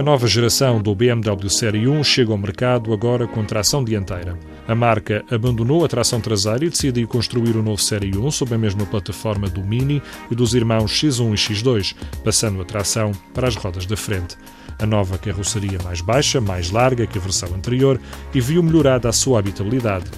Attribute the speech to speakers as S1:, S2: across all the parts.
S1: A nova geração do BMW Série 1 chega ao mercado agora com tração dianteira. A marca abandonou a tração traseira e decidiu construir o novo Série 1 sob a mesma plataforma do Mini e dos irmãos X1 e X2, passando a tração para as rodas da frente. A nova carroceria mais baixa, mais larga que a versão anterior e viu melhorada a sua habitabilidade.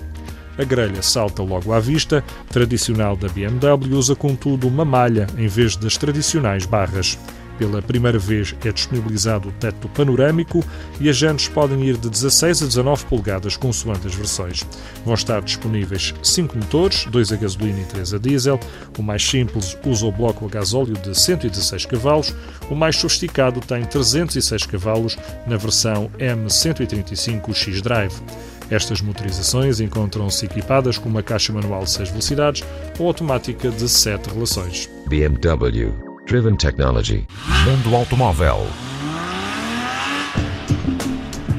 S1: A grelha salta logo à vista, tradicional da BMW, usa contudo uma malha em vez das tradicionais barras. Pela primeira vez é disponibilizado o teto panorâmico e as jantes podem ir de 16 a 19 polegadas consoante as versões. Vão estar disponíveis 5 motores, 2 a gasolina e 3 a diesel. O mais simples usa o bloco a gasóleo de 116 cavalos. O mais sofisticado tem 306 cavalos na versão M135 X-Drive. Estas motorizações encontram-se equipadas com uma caixa manual de 6 velocidades ou automática de 7 relações.
S2: BMW Driven Technology.
S3: Mundo Automóvel.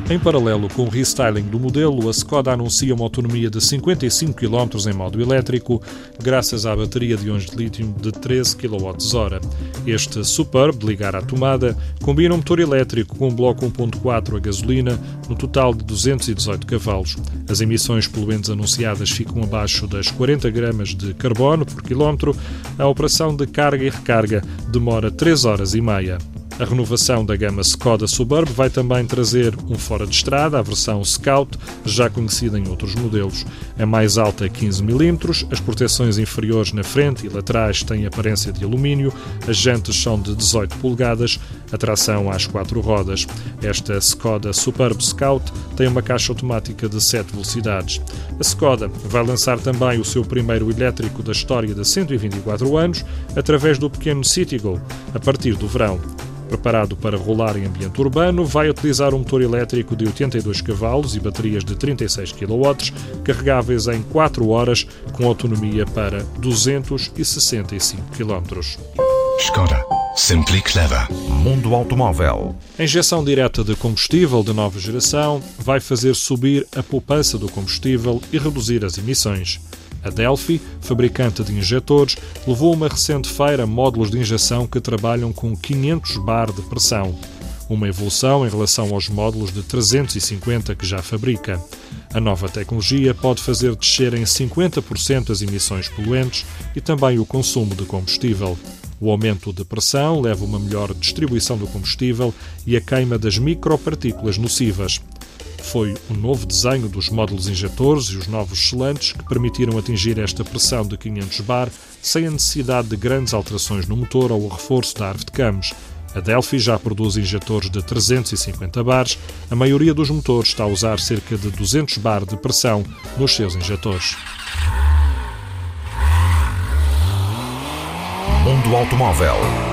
S1: Em paralelo com o restyling do modelo, a Skoda anuncia uma autonomia de 55 km em modo elétrico, graças à bateria de íons de lítio de 13 kWh. Este Superb, de ligar à tomada, combina um motor elétrico com um bloco 1.4 a gasolina, no total de 218 cavalos. As emissões poluentes anunciadas ficam abaixo das 40 gramas de carbono por quilómetro. A operação de carga e recarga demora 3 horas e meia. A renovação da gama Skoda Suburb vai também trazer um fora de estrada, a versão Scout, já conhecida em outros modelos. A mais alta é 15 mm, as proteções inferiores na frente e laterais têm aparência de alumínio, as jantes são de 18 polegadas, a tração às quatro rodas. Esta Skoda Superb Scout tem uma caixa automática de 7 velocidades. A Skoda vai lançar também o seu primeiro elétrico da história de 124 anos através do pequeno Citigo, a partir do verão preparado para rolar em ambiente urbano, vai utilizar um motor elétrico de 82 cavalos e baterias de 36 kW, carregáveis em 4 horas, com autonomia para 265 km.
S2: Skoda. Simply clever.
S3: Mundo Automóvel.
S1: A injeção direta de combustível de nova geração vai fazer subir a poupança do combustível e reduzir as emissões. A Delphi, fabricante de injetores, levou uma recente feira módulos de injeção que trabalham com 500 bar de pressão, uma evolução em relação aos módulos de 350 que já fabrica. A nova tecnologia pode fazer descer em 50% as emissões poluentes e também o consumo de combustível. O aumento de pressão leva a uma melhor distribuição do combustível e a queima das micropartículas nocivas. Foi o novo desenho dos módulos injetores e os novos selantes que permitiram atingir esta pressão de 500 bar sem a necessidade de grandes alterações no motor ou o reforço da árvore de cames. A Delphi já produz injetores de 350 bares. A maioria dos motores está a usar cerca de 200 bar de pressão nos seus injetores.
S3: Mundo Automóvel.